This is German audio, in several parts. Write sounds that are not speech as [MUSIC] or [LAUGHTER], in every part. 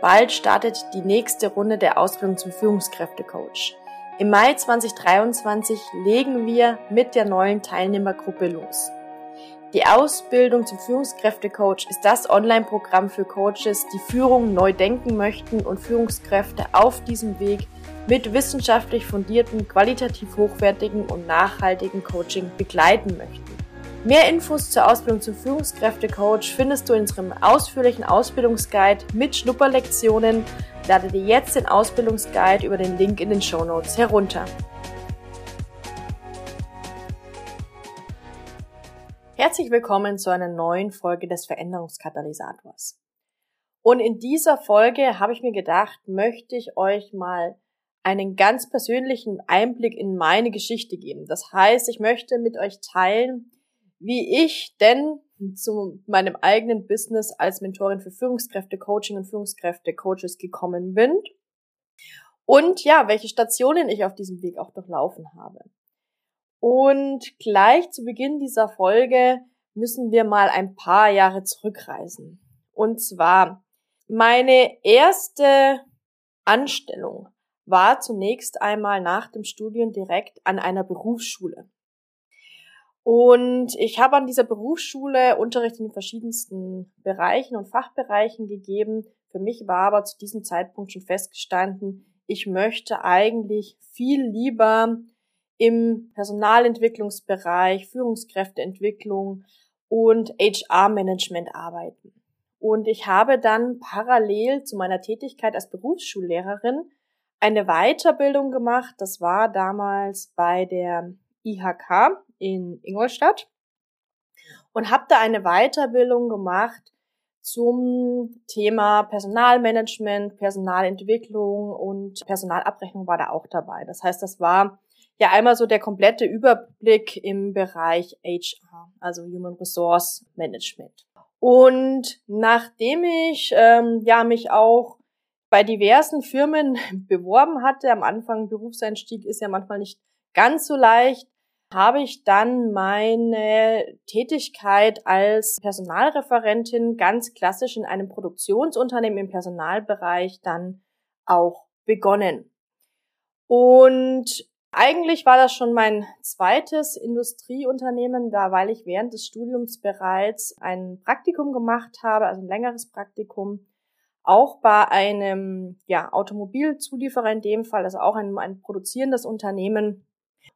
Bald startet die nächste Runde der Ausbildung zum Führungskräftecoach. Im Mai 2023 legen wir mit der neuen Teilnehmergruppe los. Die Ausbildung zum Führungskräftecoach ist das Online-Programm für Coaches, die Führung neu denken möchten und Führungskräfte auf diesem Weg mit wissenschaftlich fundierten, qualitativ hochwertigen und nachhaltigen Coaching begleiten möchten. Mehr Infos zur Ausbildung zum Führungskräftecoach findest du in unserem ausführlichen Ausbildungsguide mit Schnupperlektionen. Lade dir jetzt den Ausbildungsguide über den Link in den Show Notes herunter. Herzlich willkommen zu einer neuen Folge des Veränderungskatalysators. Und in dieser Folge habe ich mir gedacht, möchte ich euch mal einen ganz persönlichen Einblick in meine Geschichte geben. Das heißt, ich möchte mit euch teilen, wie ich denn zu meinem eigenen Business als Mentorin für Führungskräfte Coaching und Führungskräfte Coaches gekommen bin und ja, welche Stationen ich auf diesem Weg auch durchlaufen habe. Und gleich zu Beginn dieser Folge müssen wir mal ein paar Jahre zurückreisen. Und zwar meine erste Anstellung war zunächst einmal nach dem Studium direkt an einer Berufsschule. Und ich habe an dieser Berufsschule Unterricht in verschiedensten Bereichen und Fachbereichen gegeben. Für mich war aber zu diesem Zeitpunkt schon festgestanden, ich möchte eigentlich viel lieber im Personalentwicklungsbereich, Führungskräfteentwicklung und HR-Management arbeiten. Und ich habe dann parallel zu meiner Tätigkeit als Berufsschullehrerin eine Weiterbildung gemacht. Das war damals bei der IHK in Ingolstadt und habe da eine Weiterbildung gemacht zum Thema Personalmanagement, Personalentwicklung und Personalabrechnung war da auch dabei. Das heißt, das war ja einmal so der komplette Überblick im Bereich HR, also Human Resource Management. Und nachdem ich ähm, ja mich auch bei diversen Firmen [LAUGHS] beworben hatte, am Anfang Berufseinstieg ist ja manchmal nicht ganz so leicht, habe ich dann meine Tätigkeit als Personalreferentin ganz klassisch in einem Produktionsunternehmen im Personalbereich dann auch begonnen. Und eigentlich war das schon mein zweites Industrieunternehmen, da weil ich während des Studiums bereits ein Praktikum gemacht habe, also ein längeres Praktikum, auch bei einem ja, Automobilzulieferer in dem Fall, also auch ein, ein produzierendes Unternehmen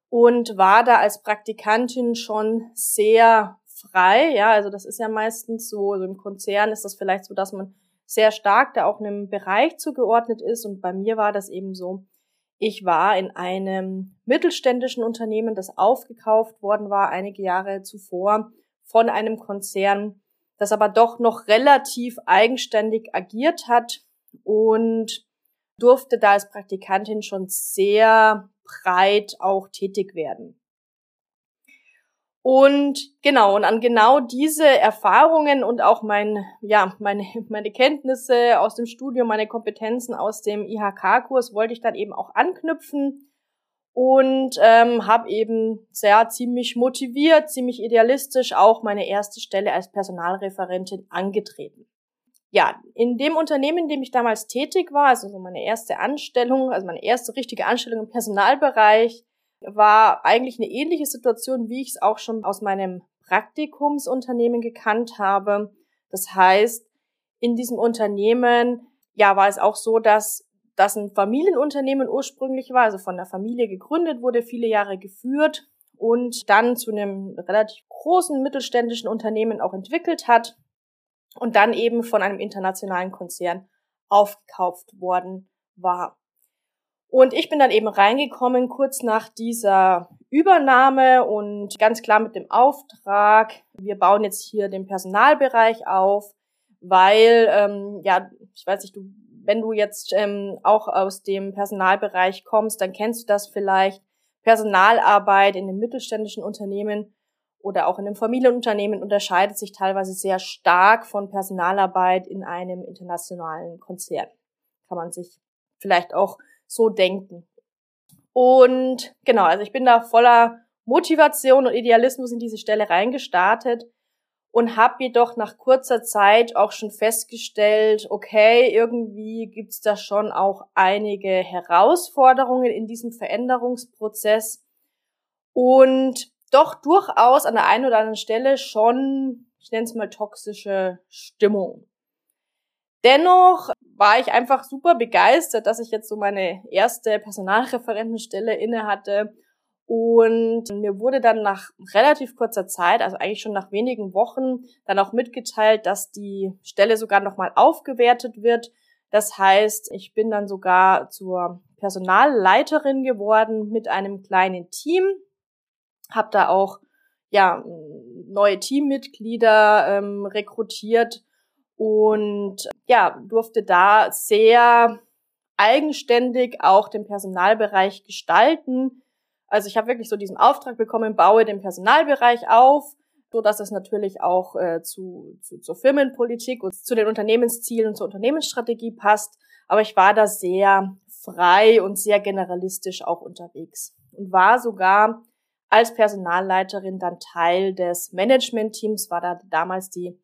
und war da als Praktikantin schon sehr frei. Ja, also das ist ja meistens so, also im Konzern ist das vielleicht so, dass man sehr stark da auch einem Bereich zugeordnet ist. Und bei mir war das eben so, ich war in einem mittelständischen Unternehmen, das aufgekauft worden war einige Jahre zuvor von einem Konzern, das aber doch noch relativ eigenständig agiert hat und durfte da als Praktikantin schon sehr breit auch tätig werden. Und genau, und an genau diese Erfahrungen und auch mein, ja, meine, [LAUGHS] meine Kenntnisse aus dem Studium, meine Kompetenzen aus dem IHK-Kurs wollte ich dann eben auch anknüpfen und ähm, habe eben sehr ziemlich motiviert, ziemlich idealistisch auch meine erste Stelle als Personalreferentin angetreten ja, in dem Unternehmen, in dem ich damals tätig war, also so meine erste Anstellung, also meine erste richtige Anstellung im Personalbereich, war eigentlich eine ähnliche Situation, wie ich es auch schon aus meinem Praktikumsunternehmen gekannt habe. Das heißt, in diesem Unternehmen, ja, war es auch so, dass das ein Familienunternehmen ursprünglich war, also von der Familie gegründet wurde, viele Jahre geführt und dann zu einem relativ großen mittelständischen Unternehmen auch entwickelt hat und dann eben von einem internationalen Konzern aufgekauft worden war. Und ich bin dann eben reingekommen kurz nach dieser Übernahme und ganz klar mit dem Auftrag, wir bauen jetzt hier den Personalbereich auf, weil, ähm, ja, ich weiß nicht, du, wenn du jetzt ähm, auch aus dem Personalbereich kommst, dann kennst du das vielleicht. Personalarbeit in den mittelständischen Unternehmen oder auch in einem Familienunternehmen unterscheidet sich teilweise sehr stark von Personalarbeit in einem internationalen Konzern. Kann man sich vielleicht auch so denken. Und genau, also ich bin da voller Motivation und Idealismus in diese Stelle reingestartet und habe jedoch nach kurzer Zeit auch schon festgestellt, okay, irgendwie gibt's da schon auch einige Herausforderungen in diesem Veränderungsprozess und doch durchaus an der einen oder anderen Stelle schon, ich nenne es mal toxische Stimmung. Dennoch war ich einfach super begeistert, dass ich jetzt so meine erste Personalreferentenstelle inne hatte und mir wurde dann nach relativ kurzer Zeit, also eigentlich schon nach wenigen Wochen, dann auch mitgeteilt, dass die Stelle sogar nochmal aufgewertet wird. Das heißt, ich bin dann sogar zur Personalleiterin geworden mit einem kleinen Team, habe da auch ja neue Teammitglieder ähm, rekrutiert und ja durfte da sehr eigenständig auch den Personalbereich gestalten also ich habe wirklich so diesen Auftrag bekommen, baue den Personalbereich auf, so dass es natürlich auch äh, zu, zu, zur Firmenpolitik und zu den Unternehmenszielen und zur Unternehmensstrategie passt. Aber ich war da sehr frei und sehr generalistisch auch unterwegs und war sogar als Personalleiterin dann Teil des Management-Teams, war da damals die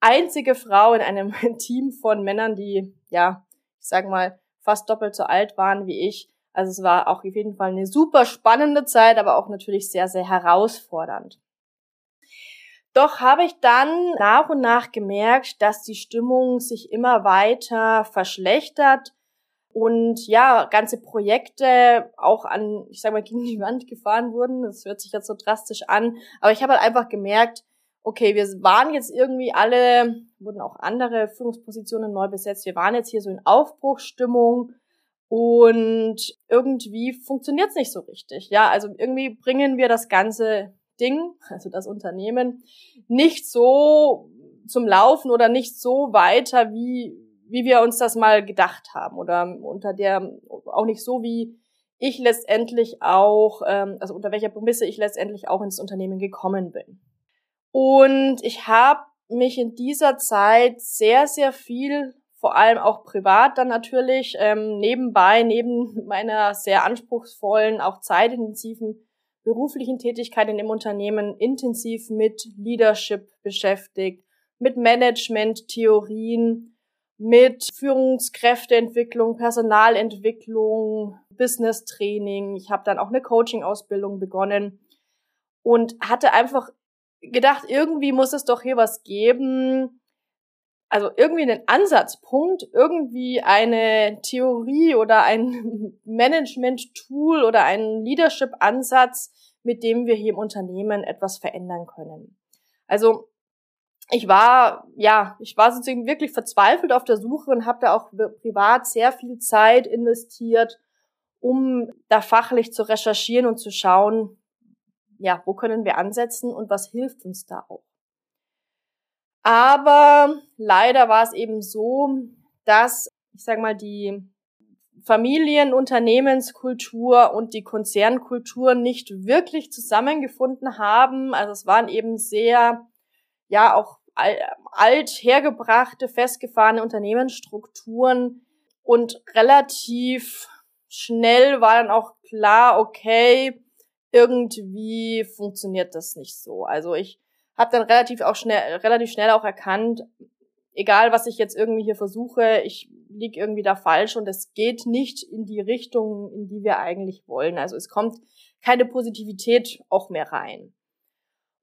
einzige Frau in einem [LAUGHS] Team von Männern, die, ja, ich sag mal, fast doppelt so alt waren wie ich. Also es war auch auf jeden Fall eine super spannende Zeit, aber auch natürlich sehr, sehr herausfordernd. Doch habe ich dann nach und nach gemerkt, dass die Stimmung sich immer weiter verschlechtert und ja, ganze Projekte auch an, ich sag mal, gegen die Wand gefahren wurden. Das hört sich jetzt so drastisch an, aber ich habe halt einfach gemerkt, okay, wir waren jetzt irgendwie alle, wurden auch andere Führungspositionen neu besetzt, wir waren jetzt hier so in Aufbruchsstimmung und irgendwie funktioniert es nicht so richtig. Ja, also irgendwie bringen wir das ganze Ding, also das Unternehmen, nicht so zum Laufen oder nicht so weiter, wie, wie wir uns das mal gedacht haben. Oder unter der, auch nicht so, wie ich letztendlich auch, ähm, also unter welcher Prämisse ich letztendlich auch ins Unternehmen gekommen bin. Und ich habe mich in dieser Zeit sehr, sehr viel vor allem auch privat dann natürlich, ähm, nebenbei, neben meiner sehr anspruchsvollen, auch zeitintensiven beruflichen Tätigkeit in dem Unternehmen intensiv mit Leadership beschäftigt, mit Management-Theorien, mit Führungskräfteentwicklung, Personalentwicklung, Business-Training. Ich habe dann auch eine Coaching-Ausbildung begonnen und hatte einfach gedacht, irgendwie muss es doch hier was geben, also irgendwie einen Ansatzpunkt, irgendwie eine Theorie oder ein [LAUGHS] Management-Tool oder einen Leadership-Ansatz, mit dem wir hier im Unternehmen etwas verändern können. Also ich war, ja, ich war sozusagen wirklich verzweifelt auf der Suche und habe da auch privat sehr viel Zeit investiert, um da fachlich zu recherchieren und zu schauen, ja, wo können wir ansetzen und was hilft uns da auch. Aber leider war es eben so, dass, ich sag mal, die Familienunternehmenskultur und die Konzernkultur nicht wirklich zusammengefunden haben. Also es waren eben sehr, ja, auch alt hergebrachte, festgefahrene Unternehmensstrukturen und relativ schnell war dann auch klar, okay, irgendwie funktioniert das nicht so. Also ich habe dann relativ auch schnell, relativ schnell auch erkannt, egal was ich jetzt irgendwie hier versuche, ich lieg irgendwie da falsch und es geht nicht in die Richtung, in die wir eigentlich wollen. Also es kommt keine Positivität auch mehr rein.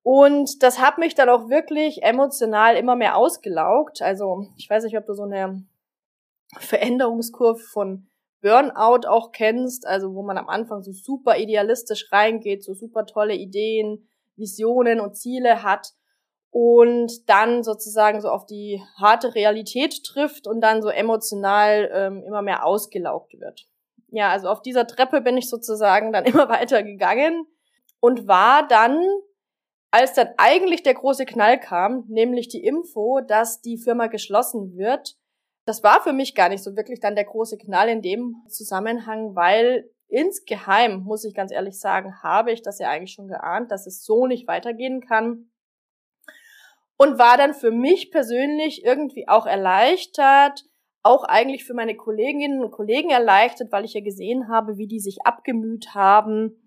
Und das hat mich dann auch wirklich emotional immer mehr ausgelaugt. Also ich weiß nicht, ob du so eine Veränderungskurve von Burnout auch kennst, also wo man am Anfang so super idealistisch reingeht, so super tolle Ideen, Visionen und Ziele hat und dann sozusagen so auf die harte Realität trifft und dann so emotional ähm, immer mehr ausgelaugt wird. Ja, also auf dieser Treppe bin ich sozusagen dann [LAUGHS] immer weiter gegangen und war dann, als dann eigentlich der große Knall kam, nämlich die Info, dass die Firma geschlossen wird, das war für mich gar nicht so wirklich dann der große Knall in dem Zusammenhang, weil Insgeheim, muss ich ganz ehrlich sagen, habe ich das ja eigentlich schon geahnt, dass es so nicht weitergehen kann. Und war dann für mich persönlich irgendwie auch erleichtert, auch eigentlich für meine Kolleginnen und Kollegen erleichtert, weil ich ja gesehen habe, wie die sich abgemüht haben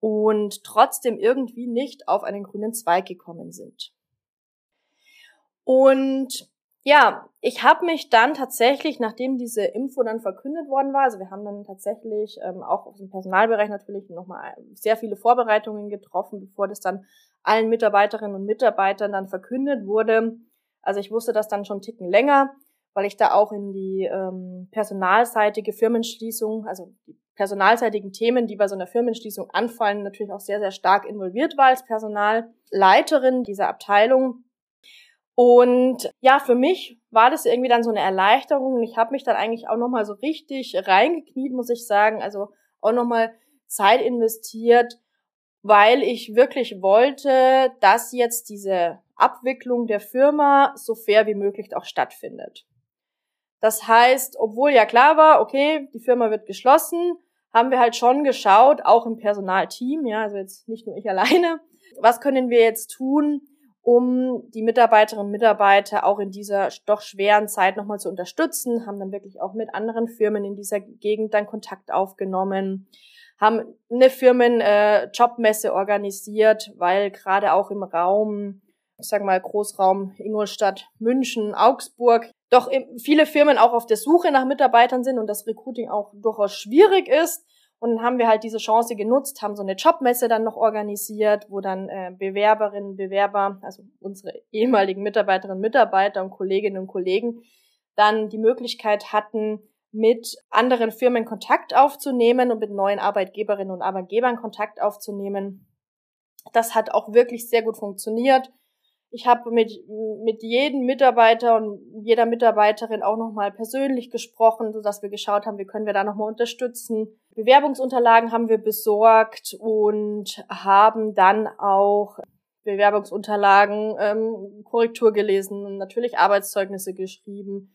und trotzdem irgendwie nicht auf einen grünen Zweig gekommen sind. Und ja, ich habe mich dann tatsächlich, nachdem diese Info dann verkündet worden war, also wir haben dann tatsächlich ähm, auch aus dem Personalbereich natürlich nochmal sehr viele Vorbereitungen getroffen, bevor das dann allen Mitarbeiterinnen und Mitarbeitern dann verkündet wurde. Also ich wusste das dann schon einen Ticken länger, weil ich da auch in die ähm, personalseitige Firmenschließung, also die personalseitigen Themen, die bei so einer Firmenschließung anfallen, natürlich auch sehr, sehr stark involviert war als Personalleiterin dieser Abteilung. Und ja, für mich war das irgendwie dann so eine Erleichterung. Und ich habe mich dann eigentlich auch nochmal so richtig reingekniet, muss ich sagen. Also auch nochmal Zeit investiert, weil ich wirklich wollte, dass jetzt diese Abwicklung der Firma so fair wie möglich auch stattfindet. Das heißt, obwohl ja klar war, okay, die Firma wird geschlossen, haben wir halt schon geschaut, auch im Personalteam, ja, also jetzt nicht nur ich [LAUGHS] alleine, was können wir jetzt tun, um die Mitarbeiterinnen und Mitarbeiter auch in dieser doch schweren Zeit nochmal zu unterstützen, haben dann wirklich auch mit anderen Firmen in dieser Gegend dann Kontakt aufgenommen, haben eine Firmen-Jobmesse äh, organisiert, weil gerade auch im Raum, ich sag mal Großraum Ingolstadt, München, Augsburg, doch viele Firmen auch auf der Suche nach Mitarbeitern sind und das Recruiting auch durchaus schwierig ist. Und dann haben wir halt diese Chance genutzt, haben so eine Jobmesse dann noch organisiert, wo dann äh, Bewerberinnen, Bewerber, also unsere ehemaligen Mitarbeiterinnen, Mitarbeiter und Kolleginnen und Kollegen dann die Möglichkeit hatten, mit anderen Firmen Kontakt aufzunehmen und mit neuen Arbeitgeberinnen und Arbeitgebern Kontakt aufzunehmen. Das hat auch wirklich sehr gut funktioniert. Ich habe mit, mit jedem Mitarbeiter und jeder Mitarbeiterin auch nochmal persönlich gesprochen, sodass wir geschaut haben, wie können wir da nochmal unterstützen. Bewerbungsunterlagen haben wir besorgt und haben dann auch Bewerbungsunterlagen, ähm, Korrektur gelesen natürlich Arbeitszeugnisse geschrieben,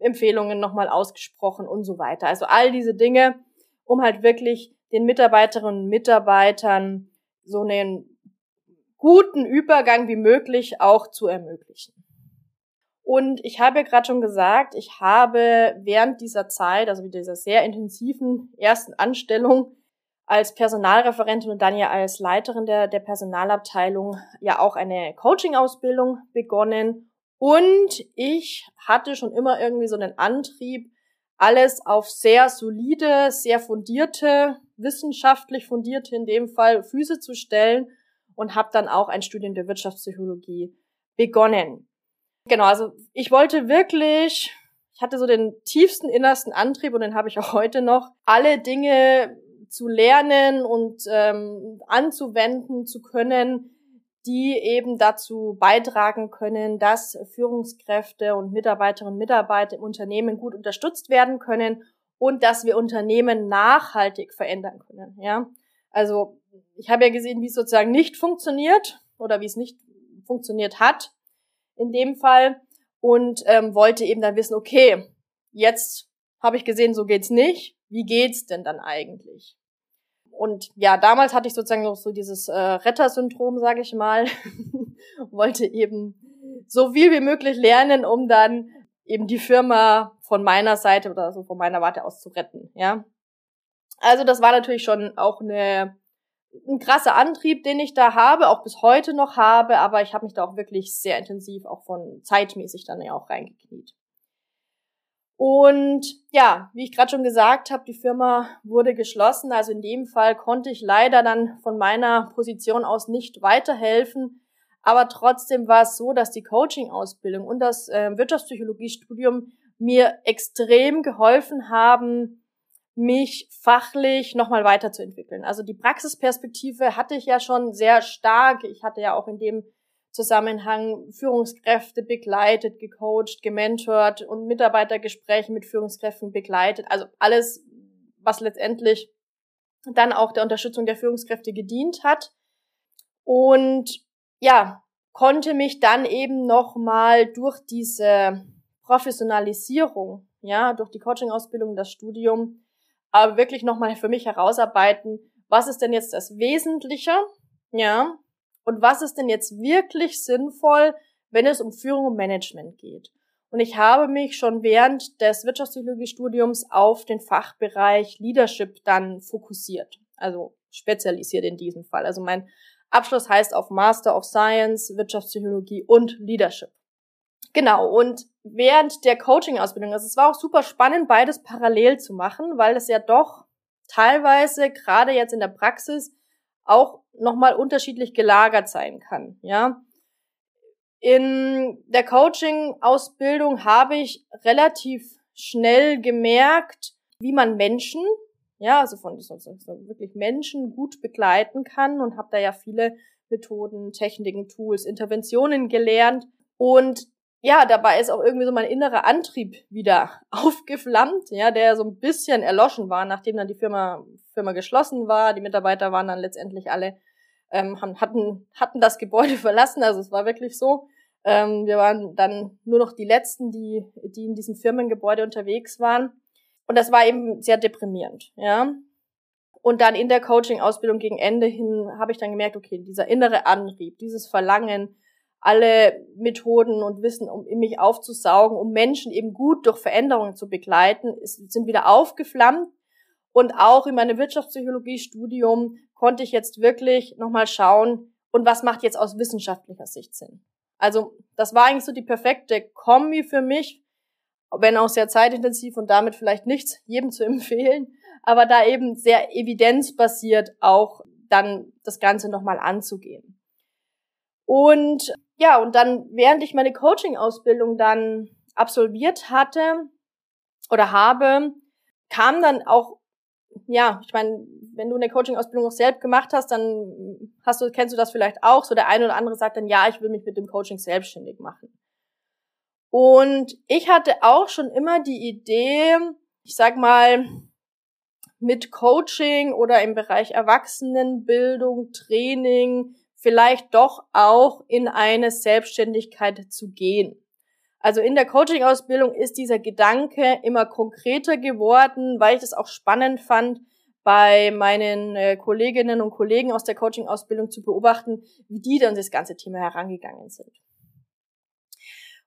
Empfehlungen nochmal ausgesprochen und so weiter. Also all diese Dinge, um halt wirklich den Mitarbeiterinnen und Mitarbeitern so einen guten Übergang wie möglich auch zu ermöglichen. Und ich habe ja gerade schon gesagt, ich habe während dieser Zeit, also dieser sehr intensiven ersten Anstellung als Personalreferentin und dann ja als Leiterin der, der Personalabteilung ja auch eine Coaching-Ausbildung begonnen. Und ich hatte schon immer irgendwie so einen Antrieb, alles auf sehr solide, sehr fundierte, wissenschaftlich fundierte in dem Fall Füße zu stellen und habe dann auch ein Studium der Wirtschaftspsychologie begonnen. Genau, also ich wollte wirklich, ich hatte so den tiefsten innersten Antrieb und den habe ich auch heute noch, alle Dinge zu lernen und ähm, anzuwenden zu können, die eben dazu beitragen können, dass Führungskräfte und Mitarbeiterinnen und Mitarbeiter im Unternehmen gut unterstützt werden können und dass wir Unternehmen nachhaltig verändern können. Ja, also ich habe ja gesehen, wie es sozusagen nicht funktioniert oder wie es nicht funktioniert hat in dem Fall und ähm, wollte eben dann wissen, okay, jetzt habe ich gesehen, so geht's nicht. Wie geht's denn dann eigentlich? Und ja, damals hatte ich sozusagen noch so dieses äh, Rettersyndrom, sage ich mal, [LAUGHS] wollte eben so viel wie möglich lernen, um dann eben die Firma von meiner Seite oder so von meiner Warte aus zu retten, ja. Also das war natürlich schon auch eine ein krasser Antrieb, den ich da habe, auch bis heute noch habe, aber ich habe mich da auch wirklich sehr intensiv auch von zeitmäßig dann ja auch reingekniet. Und ja, wie ich gerade schon gesagt habe, die Firma wurde geschlossen. Also in dem Fall konnte ich leider dann von meiner Position aus nicht weiterhelfen. Aber trotzdem war es so, dass die Coaching-Ausbildung und das äh, Wirtschaftspsychologiestudium mir extrem geholfen haben, mich fachlich nochmal weiterzuentwickeln. Also die Praxisperspektive hatte ich ja schon sehr stark. Ich hatte ja auch in dem Zusammenhang Führungskräfte begleitet, gecoacht, gementort und Mitarbeitergespräche mit Führungskräften begleitet. Also alles, was letztendlich dann auch der Unterstützung der Führungskräfte gedient hat. Und ja, konnte mich dann eben nochmal durch diese Professionalisierung, ja, durch die Coaching-Ausbildung, das Studium, aber wirklich nochmal für mich herausarbeiten, was ist denn jetzt das Wesentliche, ja, und was ist denn jetzt wirklich sinnvoll, wenn es um Führung und Management geht. Und ich habe mich schon während des Wirtschaftspsychologiestudiums auf den Fachbereich Leadership dann fokussiert, also spezialisiert in diesem Fall. Also mein Abschluss heißt auf Master of Science, Wirtschaftspsychologie und Leadership. Genau, und während der Coaching-Ausbildung, also es war auch super spannend, beides parallel zu machen, weil es ja doch teilweise, gerade jetzt in der Praxis, auch nochmal unterschiedlich gelagert sein kann, ja. In der Coaching-Ausbildung habe ich relativ schnell gemerkt, wie man Menschen, ja, also von so, so, wirklich Menschen gut begleiten kann und habe da ja viele Methoden, Techniken, Tools, Interventionen gelernt. Und ja, dabei ist auch irgendwie so mein innerer Antrieb wieder [LAUGHS] aufgeflammt, ja, der so ein bisschen erloschen war, nachdem dann die Firma, Firma geschlossen war. Die Mitarbeiter waren dann letztendlich alle, ähm, hatten, hatten das Gebäude [LAUGHS] verlassen, also es war wirklich so. Ähm, wir waren dann nur noch die Letzten, die, die in diesem Firmengebäude unterwegs waren. Und das war eben sehr deprimierend, ja. Und dann in der Coaching-Ausbildung gegen Ende hin habe ich dann gemerkt, okay, dieser innere Antrieb, dieses Verlangen, alle Methoden und Wissen, um in mich aufzusaugen, um Menschen eben gut durch Veränderungen zu begleiten, ist, sind wieder aufgeflammt. Und auch in meinem Wirtschaftspsychologie-Studium konnte ich jetzt wirklich nochmal schauen, und was macht jetzt aus wissenschaftlicher Sicht Sinn? Also das war eigentlich so die perfekte Kombi für mich, wenn auch sehr zeitintensiv und damit vielleicht nichts jedem zu [LAUGHS] empfehlen, aber da eben sehr evidenzbasiert auch dann das Ganze nochmal anzugehen. Und ja, und dann, während ich meine Coaching-Ausbildung dann absolviert hatte oder habe, kam dann auch, ja, ich meine, wenn du eine Coaching-Ausbildung auch selbst gemacht hast, dann hast du, kennst du das vielleicht auch. So der eine oder andere sagt dann, ja, ich will mich mit dem Coaching selbstständig machen. Und ich hatte auch schon immer die Idee, ich sag mal, mit Coaching oder im Bereich Erwachsenenbildung, Training, vielleicht doch auch in eine Selbstständigkeit zu gehen. Also in der Coaching-Ausbildung ist dieser Gedanke immer konkreter geworden, weil ich das auch spannend fand, bei meinen äh, Kolleginnen und Kollegen aus der Coaching-Ausbildung zu beobachten, wie die dann das ganze Thema herangegangen sind.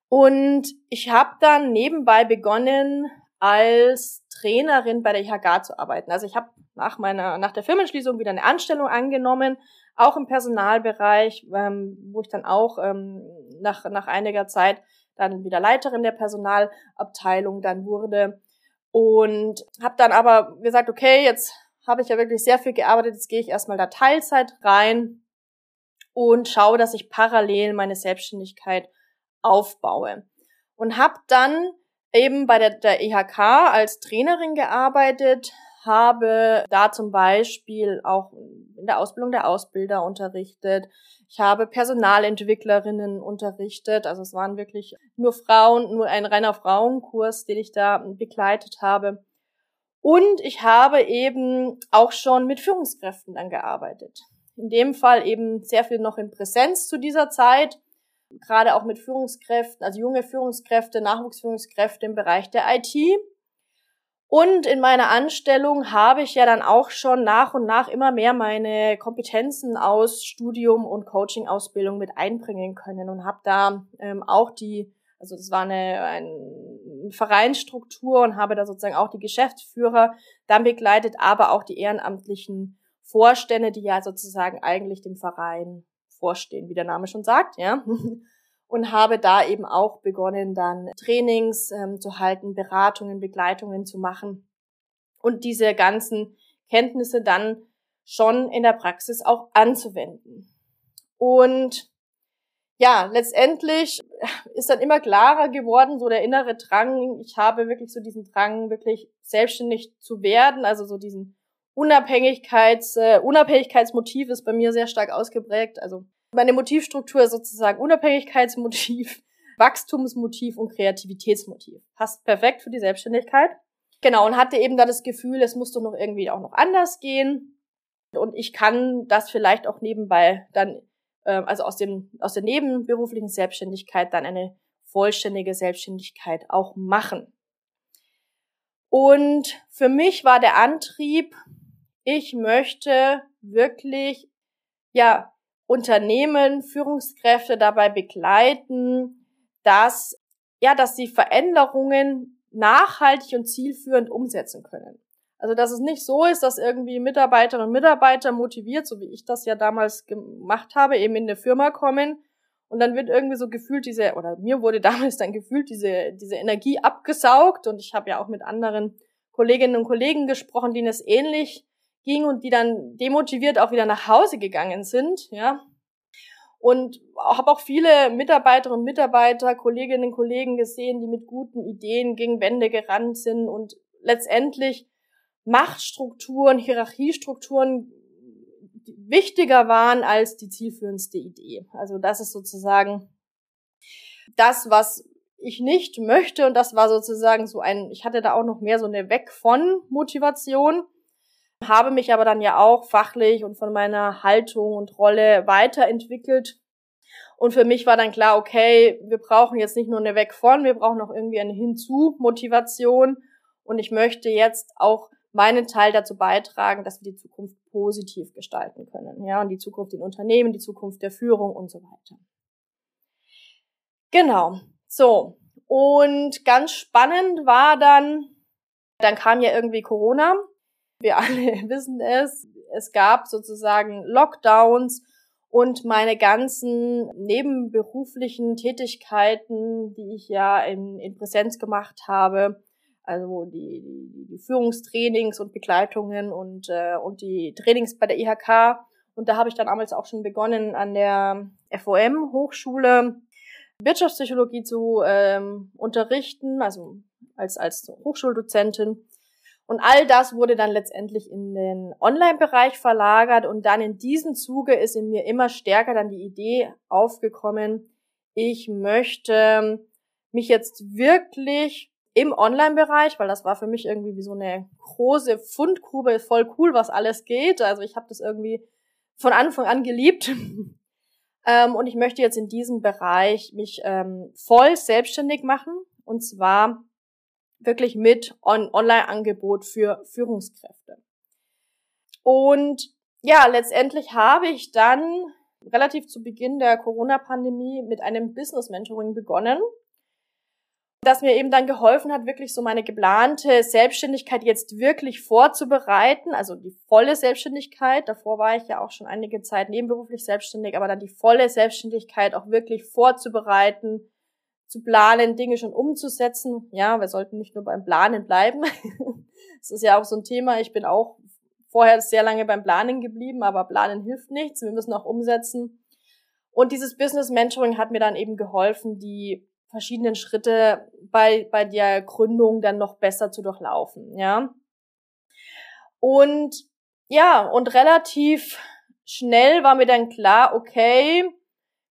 Und ich habe dann nebenbei begonnen, als Trainerin bei der IHK zu arbeiten. Also ich habe nach meiner nach der Firmenschließung wieder eine Anstellung angenommen, auch im Personalbereich, ähm, wo ich dann auch ähm, nach nach einiger Zeit dann wieder Leiterin der Personalabteilung dann wurde und habe dann aber gesagt, okay, jetzt habe ich ja wirklich sehr viel gearbeitet, jetzt gehe ich erstmal da Teilzeit rein und schaue, dass ich parallel meine Selbstständigkeit aufbaue. Und habe dann eben bei der, der IHK als Trainerin gearbeitet, habe da zum Beispiel auch in der Ausbildung der Ausbilder unterrichtet. Ich habe Personalentwicklerinnen unterrichtet. Also es waren wirklich nur Frauen, nur ein reiner Frauenkurs, den ich da begleitet habe. Und ich habe eben auch schon mit Führungskräften dann gearbeitet. In dem Fall eben sehr viel noch in Präsenz zu dieser Zeit gerade auch mit Führungskräften, also junge Führungskräfte, Nachwuchsführungskräfte im Bereich der IT. Und in meiner Anstellung habe ich ja dann auch schon nach und nach immer mehr meine Kompetenzen aus Studium und Coaching-Ausbildung mit einbringen können und habe da ähm, auch die, also das war eine, eine Vereinsstruktur und habe da sozusagen auch die Geschäftsführer dann begleitet, aber auch die ehrenamtlichen Vorstände, die ja sozusagen eigentlich dem Verein vorstehen, wie der Name schon sagt, ja. [LAUGHS] Und habe da eben auch begonnen, dann Trainings ähm, zu halten, Beratungen, Begleitungen zu machen und diese ganzen Kenntnisse dann schon in der Praxis auch anzuwenden. Und ja, letztendlich ist dann immer klarer geworden, so der innere Drang. Ich habe wirklich so diesen Drang, wirklich selbstständig zu werden, also so diesen Unabhängigkeits, äh, Unabhängigkeitsmotiv ist bei mir sehr stark ausgeprägt. Also meine Motivstruktur ist sozusagen Unabhängigkeitsmotiv, [LAUGHS] Wachstumsmotiv und Kreativitätsmotiv. Passt perfekt für die Selbstständigkeit. Genau, und hatte eben da das Gefühl, es muss doch noch irgendwie auch noch anders gehen. Und ich kann das vielleicht auch nebenbei dann, äh, also aus dem, aus der nebenberuflichen Selbstständigkeit dann eine vollständige Selbstständigkeit auch machen. Und für mich war der Antrieb, ich möchte wirklich, ja, Unternehmen, Führungskräfte dabei begleiten, dass, ja, dass sie Veränderungen nachhaltig und zielführend umsetzen können. Also, dass es nicht so ist, dass irgendwie Mitarbeiterinnen und Mitarbeiter motiviert, so wie ich das ja damals gemacht habe, eben in eine Firma kommen Und dann wird irgendwie so gefühlt diese, oder mir wurde [LAUGHS] damals dann gefühlt diese, diese Energie abgesaugt. Und ich habe ja auch mit anderen Kolleginnen und Kollegen gesprochen, denen es ähnlich ging und die dann demotiviert auch wieder nach Hause gegangen sind, ja. Und habe auch viele Mitarbeiterinnen und Mitarbeiter, Kolleginnen und Kollegen gesehen, die mit guten Ideen gegen Wände gerannt sind und letztendlich Machtstrukturen, Hierarchiestrukturen wichtiger waren als die zielführendste Idee. Also das ist sozusagen das, was ich nicht möchte und das war sozusagen so ein, ich hatte da auch noch mehr so eine Weg von Motivation, habe mich aber dann ja auch fachlich und von meiner Haltung und Rolle weiterentwickelt. Und für mich war dann klar, okay, wir brauchen jetzt nicht nur eine Weg von, wir brauchen auch irgendwie eine Hinzu-Motivation. Und ich möchte jetzt auch meinen Teil dazu beitragen, dass wir die Zukunft positiv gestalten können. Ja, und die Zukunft in Unternehmen, die Zukunft der Führung und so weiter. Genau. So. Und ganz spannend war dann, dann kam ja irgendwie Corona. Wir alle [LAUGHS] wissen es. Es gab sozusagen Lockdowns und meine ganzen nebenberuflichen Tätigkeiten, die ich ja in, in Präsenz gemacht habe, also die, die, Führungstrainings und Begleitungen und, äh, und die Trainings bei der IHK. Und da habe ich dann damals auch schon begonnen, an der FOM Hochschule Wirtschaftspsychologie zu ähm, unterrichten, also als, als Hochschuldozentin. Und all das wurde dann letztendlich in den Online-Bereich verlagert und dann in diesem Zuge ist in mir immer stärker dann die Idee aufgekommen, ich möchte mich jetzt wirklich im Online-Bereich, weil das war für mich irgendwie wie so eine große Fundgrube, voll cool, was alles geht. Also ich habe das irgendwie von Anfang an geliebt. [LAUGHS] ähm, und ich möchte jetzt in diesem Bereich mich ähm, voll selbstständig machen. Und zwar wirklich mit On Online-Angebot für Führungskräfte. Und ja, letztendlich habe ich dann relativ zu Beginn der Corona-Pandemie mit einem Business Mentoring begonnen das mir eben dann geholfen hat, wirklich so meine geplante Selbstständigkeit jetzt wirklich vorzubereiten, also die volle Selbstständigkeit. Davor war ich ja auch schon einige Zeit nebenberuflich selbstständig, aber dann die volle Selbstständigkeit auch wirklich vorzubereiten, zu planen, Dinge schon umzusetzen. Ja, wir sollten nicht nur beim Planen bleiben. [LAUGHS] das ist ja auch so ein Thema. Ich bin auch vorher sehr lange beim Planen geblieben, aber Planen hilft nichts. Wir müssen auch umsetzen. Und dieses Business Mentoring hat mir dann eben geholfen, die verschiedenen Schritte bei, bei der Gründung dann noch besser zu durchlaufen, ja. Und ja, und relativ schnell war mir dann klar, okay,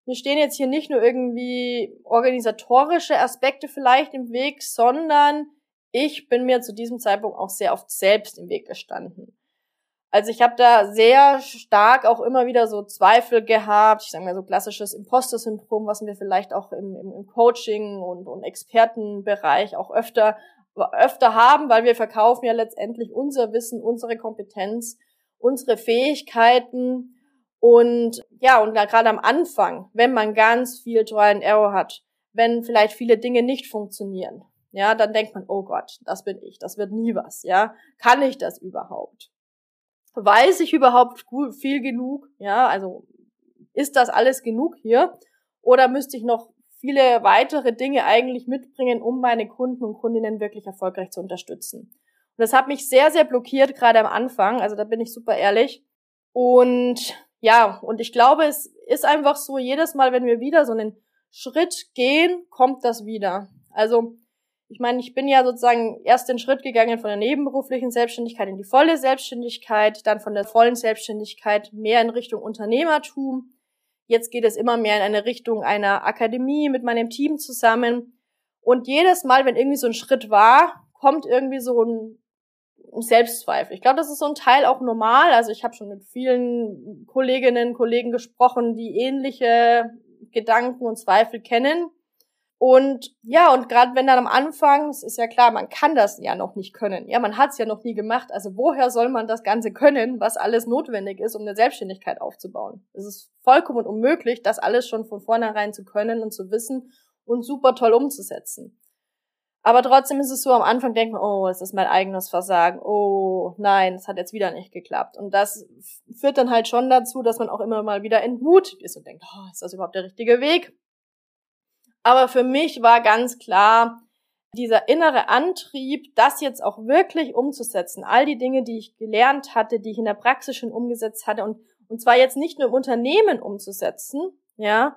mir stehen jetzt hier nicht nur irgendwie organisatorische Aspekte vielleicht im Weg, sondern ich bin mir zu diesem Zeitpunkt auch sehr oft selbst im Weg gestanden. Also ich habe da sehr stark auch immer wieder so Zweifel gehabt. Ich sage mal so klassisches Imposter-Syndrom, was wir vielleicht auch im, im, Coaching und, und Expertenbereich auch öfter öfter haben, weil wir verkaufen ja letztendlich unser Wissen, unsere Kompetenz, unsere Fähigkeiten und ja, und gerade am Anfang, wenn man ganz viel Trial and Error hat, wenn vielleicht viele Dinge nicht funktionieren, ja, dann denkt man, oh Gott, das bin ich, das wird nie was, ja, kann ich das überhaupt? Weiß ich überhaupt viel genug? Ja, also ist das alles genug hier? Oder müsste ich noch viele weitere Dinge eigentlich mitbringen, um meine Kunden und Kundinnen wirklich erfolgreich zu unterstützen? Und das hat mich sehr, sehr blockiert, gerade am Anfang. Also da bin ich super ehrlich. Und ja, und ich glaube, es ist einfach so, jedes Mal, wenn wir wieder so einen Schritt gehen, kommt das wieder. Also ich meine, ich bin ja sozusagen erst den Schritt gegangen von der nebenberuflichen Selbstständigkeit in die volle Selbstständigkeit, dann von der vollen Selbstständigkeit mehr in Richtung Unternehmertum. Jetzt geht es immer mehr in eine Richtung einer Akademie mit meinem Team zusammen. Und jedes Mal, wenn irgendwie so ein Schritt war, kommt irgendwie so ein Selbstzweifel. Ich glaube, das ist so ein Teil auch normal. Also ich habe schon mit vielen Kolleginnen, Kollegen gesprochen, die ähnliche Gedanken und Zweifel kennen. Und ja, und gerade wenn dann am Anfang, es ist ja klar, man kann das ja noch nicht können. Ja, man hat es ja noch nie gemacht. Also woher soll man das Ganze können, was alles notwendig ist, um eine Selbstständigkeit aufzubauen? Es ist vollkommen unmöglich, das alles schon von vornherein zu können und zu wissen und super toll umzusetzen. Aber trotzdem ist es so, am Anfang denkt man, oh, es ist mein eigenes Versagen. Oh, nein, es hat jetzt wieder nicht geklappt. Und das führt dann halt schon dazu, dass man auch immer mal wieder entmutigt ist und denkt, oh, ist das überhaupt der richtige Weg? Aber für mich war ganz klar, dieser innere Antrieb, das jetzt auch wirklich umzusetzen, all die Dinge, die ich gelernt hatte, die ich in der Praxis schon umgesetzt hatte und, und zwar jetzt nicht nur im Unternehmen umzusetzen, ja,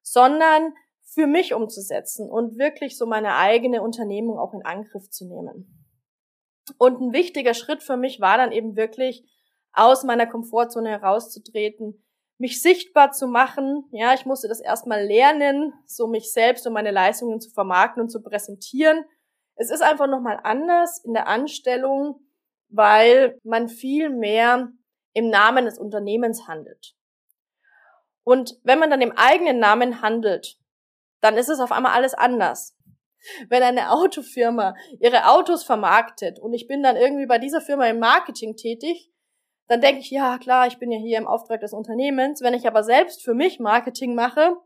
sondern für mich umzusetzen und wirklich so meine eigene Unternehmung auch in Angriff zu nehmen. Und ein wichtiger Schritt für mich war dann eben wirklich aus meiner Komfortzone herauszutreten, mich sichtbar zu machen. Ja, ich musste das erstmal lernen, so mich selbst und meine Leistungen zu vermarkten und zu präsentieren. Es ist einfach nochmal anders in der Anstellung, weil man viel mehr im Namen des Unternehmens handelt. Und wenn man dann im eigenen Namen handelt, dann ist es auf einmal alles anders. Wenn eine Autofirma ihre Autos vermarktet und ich bin dann irgendwie bei dieser Firma im Marketing tätig, dann denke ich, ja klar, ich bin ja hier im Auftrag des Unternehmens. Wenn ich aber selbst für mich Marketing mache,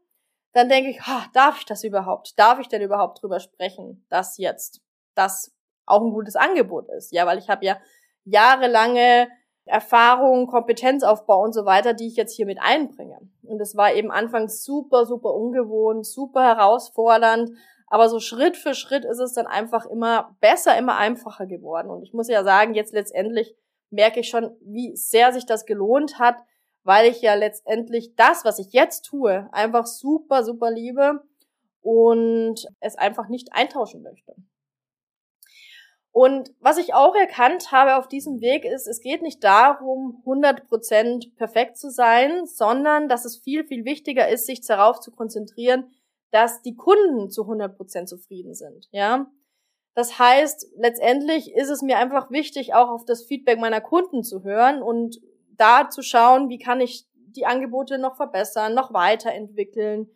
dann denke ich, ha, darf ich das überhaupt? Darf ich denn überhaupt drüber sprechen, dass jetzt das auch ein gutes Angebot ist? Ja, weil ich habe ja jahrelange Erfahrung, Kompetenzaufbau und so weiter, die ich jetzt hier mit einbringe. Und es war eben anfangs super, super ungewohnt, super herausfordernd. Aber so Schritt für Schritt ist es dann einfach immer besser, immer einfacher geworden. Und ich muss ja sagen, jetzt letztendlich merke ich schon, wie sehr sich das gelohnt hat, weil ich ja letztendlich das, was ich jetzt tue, einfach super, super liebe und es einfach nicht eintauschen möchte. Und was ich auch erkannt habe auf diesem Weg ist, es geht nicht darum, 100% perfekt zu sein, sondern dass es viel, viel wichtiger ist, sich darauf zu konzentrieren, dass die Kunden zu 100% zufrieden sind, ja. Das heißt, letztendlich ist es mir einfach wichtig, auch auf das Feedback meiner Kunden zu hören und da zu schauen, wie kann ich die Angebote noch verbessern, noch weiterentwickeln,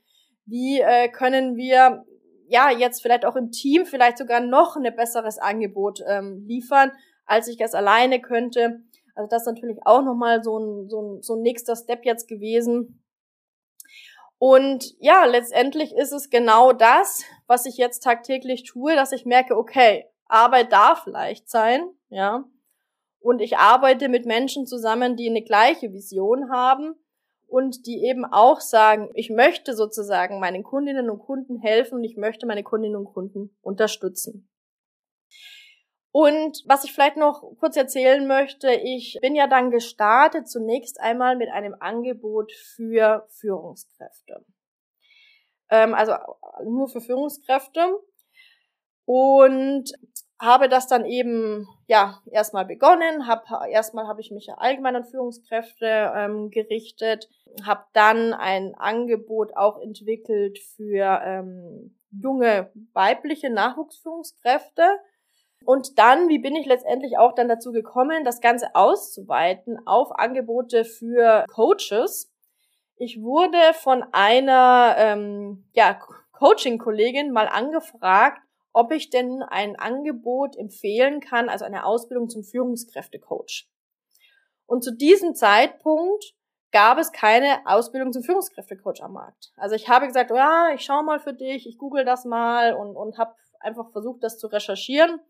wie äh, können wir ja, jetzt vielleicht auch im Team vielleicht sogar noch ein besseres Angebot ähm, liefern, als ich es alleine könnte. Also das ist natürlich auch nochmal so ein, so, ein, so ein nächster Step jetzt gewesen. Und ja, letztendlich ist es genau das, was ich jetzt tagtäglich tue, dass ich merke, okay, Arbeit darf leicht sein, ja. Und ich arbeite mit Menschen zusammen, die eine gleiche Vision haben und die eben auch sagen, ich möchte sozusagen meinen Kundinnen und Kunden helfen und ich möchte meine Kundinnen und Kunden unterstützen. Und was ich vielleicht noch kurz erzählen möchte, ich bin ja dann gestartet zunächst einmal mit einem Angebot für Führungskräfte. Ähm, also nur für Führungskräfte. Und habe das dann eben ja erstmal begonnen, habe erstmal habe ich mich allgemein an Führungskräfte ähm, gerichtet, habe dann ein Angebot auch entwickelt für ähm, junge weibliche Nachwuchsführungskräfte. Und dann, wie bin ich letztendlich auch dann dazu gekommen, das Ganze auszuweiten auf Angebote für Coaches. Ich wurde von einer ähm, ja, Coaching-Kollegin mal angefragt, ob ich denn ein Angebot empfehlen kann, also eine Ausbildung zum Führungskräftecoach. Und zu diesem Zeitpunkt gab es keine Ausbildung zum Führungskräftecoach am Markt. Also ich habe gesagt, ja, ich schaue mal für dich, ich google das mal und, und habe einfach versucht, das zu recherchieren.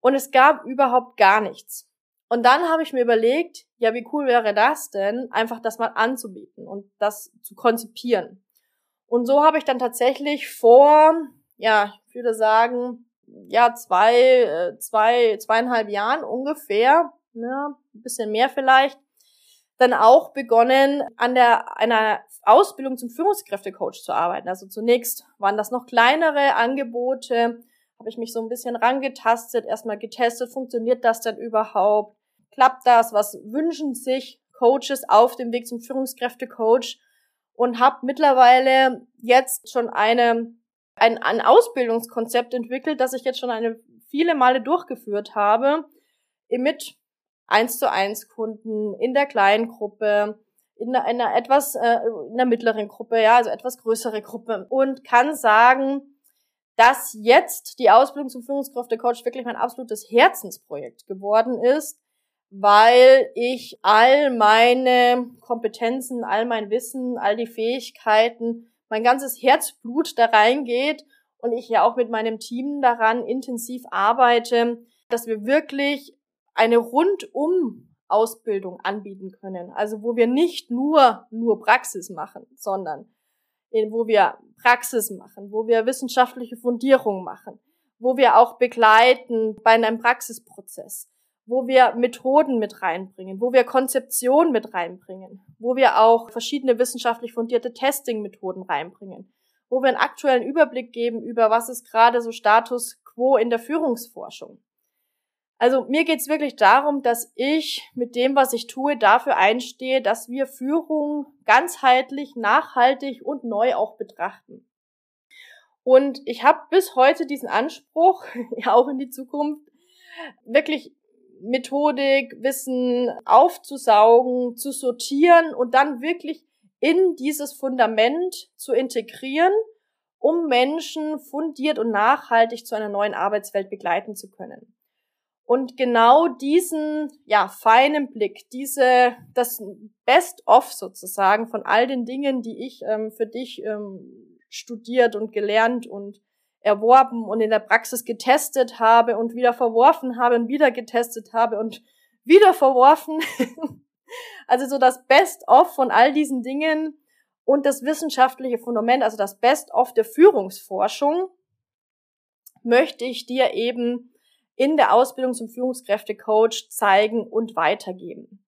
Und es gab überhaupt gar nichts. Und dann habe ich mir überlegt, ja, wie cool wäre das denn, einfach das mal anzubieten und das zu konzipieren. Und so habe ich dann tatsächlich vor ja, ich würde sagen, ja, zwei, äh, zwei, zweieinhalb Jahren ungefähr, ne, ein bisschen mehr vielleicht, dann auch begonnen, an der, einer Ausbildung zum Führungskräftecoach zu arbeiten. Also zunächst waren das noch kleinere Angebote, habe ich mich so ein bisschen rangetastet, erstmal getestet, funktioniert das denn überhaupt? Klappt das? Was wünschen sich Coaches auf dem Weg zum Führungskräftecoach? Und habe mittlerweile jetzt schon eine ein, ein Ausbildungskonzept entwickelt, das ich jetzt schon eine viele Male durchgeführt habe, mit eins zu eins Kunden in der kleinen Gruppe, in einer, in einer etwas äh, in der mittleren Gruppe, ja, also etwas größere Gruppe. Und kann sagen, dass jetzt die Ausbildung zum Führungskräftecoach wirklich mein absolutes Herzensprojekt geworden ist, weil ich all meine Kompetenzen, all mein Wissen, all die Fähigkeiten mein ganzes Herzblut da reingeht, und ich ja auch mit meinem Team daran intensiv arbeite, dass wir wirklich eine rundum Ausbildung anbieten können. Also wo wir nicht nur, nur Praxis machen, sondern wo wir Praxis machen, wo wir wissenschaftliche Fundierung machen, wo wir auch begleiten bei einem Praxisprozess, wo wir Methoden mit reinbringen, wo wir Konzeption mit reinbringen, wo wir auch verschiedene wissenschaftlich fundierte Testing-Methoden reinbringen, wo wir einen aktuellen Überblick geben über was ist gerade so Status quo in der Führungsforschung. Also mir geht's wirklich darum, dass ich mit dem, was ich tue, dafür einstehe, dass wir Führung ganzheitlich, nachhaltig und neu auch betrachten. Und ich habe bis heute diesen Anspruch, [LAUGHS] ja auch in die Zukunft, wirklich Methodik, Wissen aufzusaugen, zu sortieren und dann wirklich in dieses Fundament zu integrieren, um Menschen fundiert und nachhaltig zu einer neuen Arbeitswelt begleiten zu können. Und genau diesen, ja, feinen Blick, diese, das Best-of sozusagen von all den Dingen, die ich ähm, für dich ähm, studiert und gelernt und erworben und in der Praxis getestet habe und wieder verworfen habe und wieder getestet habe und wieder verworfen. [LAUGHS] also so das Best-of von all diesen Dingen und das wissenschaftliche Fundament, also das Best-of der Führungsforschung, möchte ich dir eben in der Ausbildung zum Führungskräftecoach zeigen und weitergeben.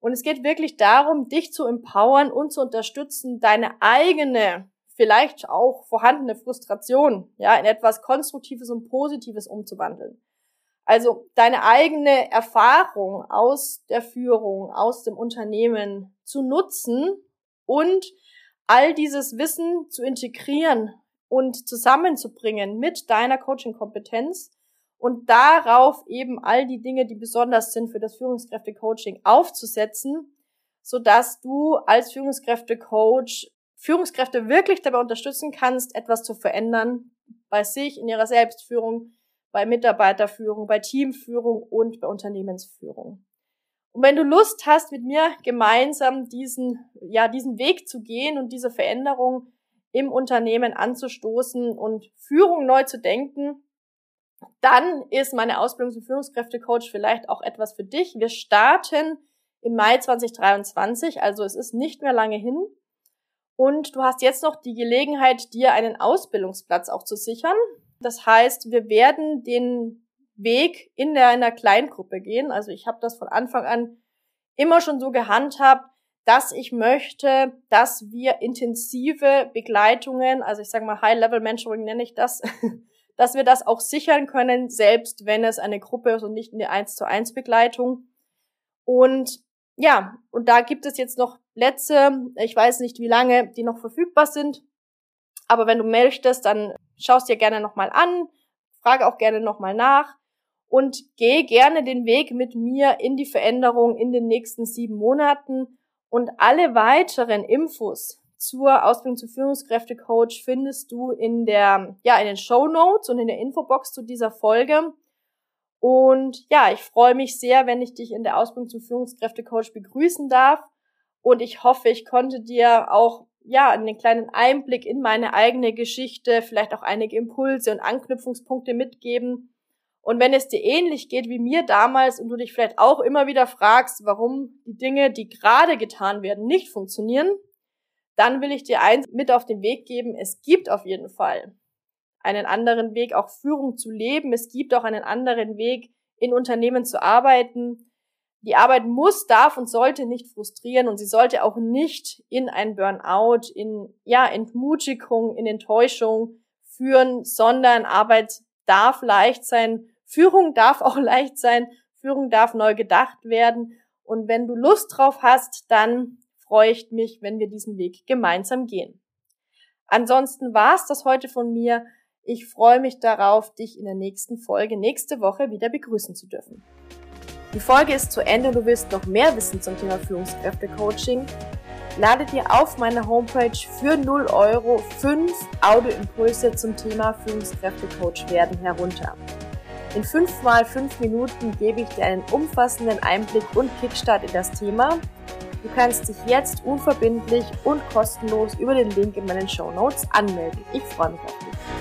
Und es geht wirklich darum, dich zu empowern und zu unterstützen, deine eigene, vielleicht auch vorhandene Frustration, ja, in etwas Konstruktives und Positives umzuwandeln. Also deine eigene Erfahrung aus der Führung, aus dem Unternehmen zu nutzen und all dieses Wissen zu integrieren und zusammenzubringen mit deiner Coaching-Kompetenz, und darauf eben all die Dinge, die besonders sind für das Führungskräfte-Coaching aufzusetzen, so dass du als Führungskräfte-Coach Führungskräfte wirklich dabei unterstützen kannst, etwas zu verändern bei sich, in ihrer Selbstführung, bei Mitarbeiterführung, bei Teamführung und bei Unternehmensführung. Und wenn du Lust hast, mit mir gemeinsam diesen, ja, diesen Weg zu gehen und diese Veränderung im Unternehmen anzustoßen und Führung neu zu denken, dann ist meine Ausbildung zum Führungskräftecoach vielleicht auch etwas für dich. Wir starten im Mai 2023, also es ist nicht mehr lange hin. Und du hast jetzt noch die Gelegenheit, dir einen Ausbildungsplatz auch zu sichern. Das heißt, wir werden den Weg in einer Kleingruppe gehen. Also ich habe das von Anfang an immer schon so gehandhabt, dass ich möchte, dass wir intensive Begleitungen, also ich sage mal High-Level-Mentoring nenne ich das, [LAUGHS] dass wir das auch sichern können, selbst wenn es eine Gruppe ist und nicht eine 1 zu 1 Begleitung. Und ja, und da gibt es jetzt noch Plätze, ich weiß nicht wie lange, die noch verfügbar sind. Aber wenn du möchtest, dann schaust dir gerne nochmal an, frage auch gerne nochmal nach und geh gerne den Weg mit mir in die Veränderung in den nächsten sieben Monaten und alle weiteren Infos zur Ausbildung zum Führungskräftecoach findest du in der, ja, in den Show Notes und in der Infobox zu dieser Folge. Und ja, ich freue mich sehr, wenn ich dich in der Ausbildung zum Führungskräftecoach begrüßen darf. Und ich hoffe, ich konnte dir auch ja, einen kleinen Einblick in meine eigene Geschichte, vielleicht auch einige Impulse und Anknüpfungspunkte mitgeben. Und wenn es dir ähnlich geht wie mir damals und du dich vielleicht auch immer wieder fragst, warum die Dinge, die gerade getan werden, nicht funktionieren, dann will ich dir eins mit auf den Weg geben. Es gibt auf jeden Fall einen anderen Weg, auch Führung zu leben. Es gibt auch einen anderen Weg, in Unternehmen zu arbeiten. Die Arbeit muss, darf und sollte nicht frustrieren und sie sollte auch nicht in ein Burnout, in, ja, Entmutigung, in Enttäuschung führen, sondern Arbeit darf leicht sein. Führung darf auch [LAUGHS] leicht sein. Führung darf neu gedacht werden. Und wenn du Lust drauf hast, dann freue ich mich, wenn wir diesen Weg gemeinsam gehen. Ansonsten war's das heute von mir. Ich freue mich darauf, dich in der nächsten Folge nächste Woche wieder begrüßen zu dürfen. Die Folge ist zu Ende und du willst noch mehr wissen zum Thema Führungskräfte-Coaching. Lade dir auf meiner Homepage für 0 Euro 5 Audioimpulse zum Thema Führungskräfte-Coach werden herunter. In 5 mal 5 Minuten gebe ich dir einen umfassenden Einblick und Kickstart in das Thema Du kannst dich jetzt unverbindlich und kostenlos über den Link in meinen Show Notes anmelden. Ich freue mich auf dich.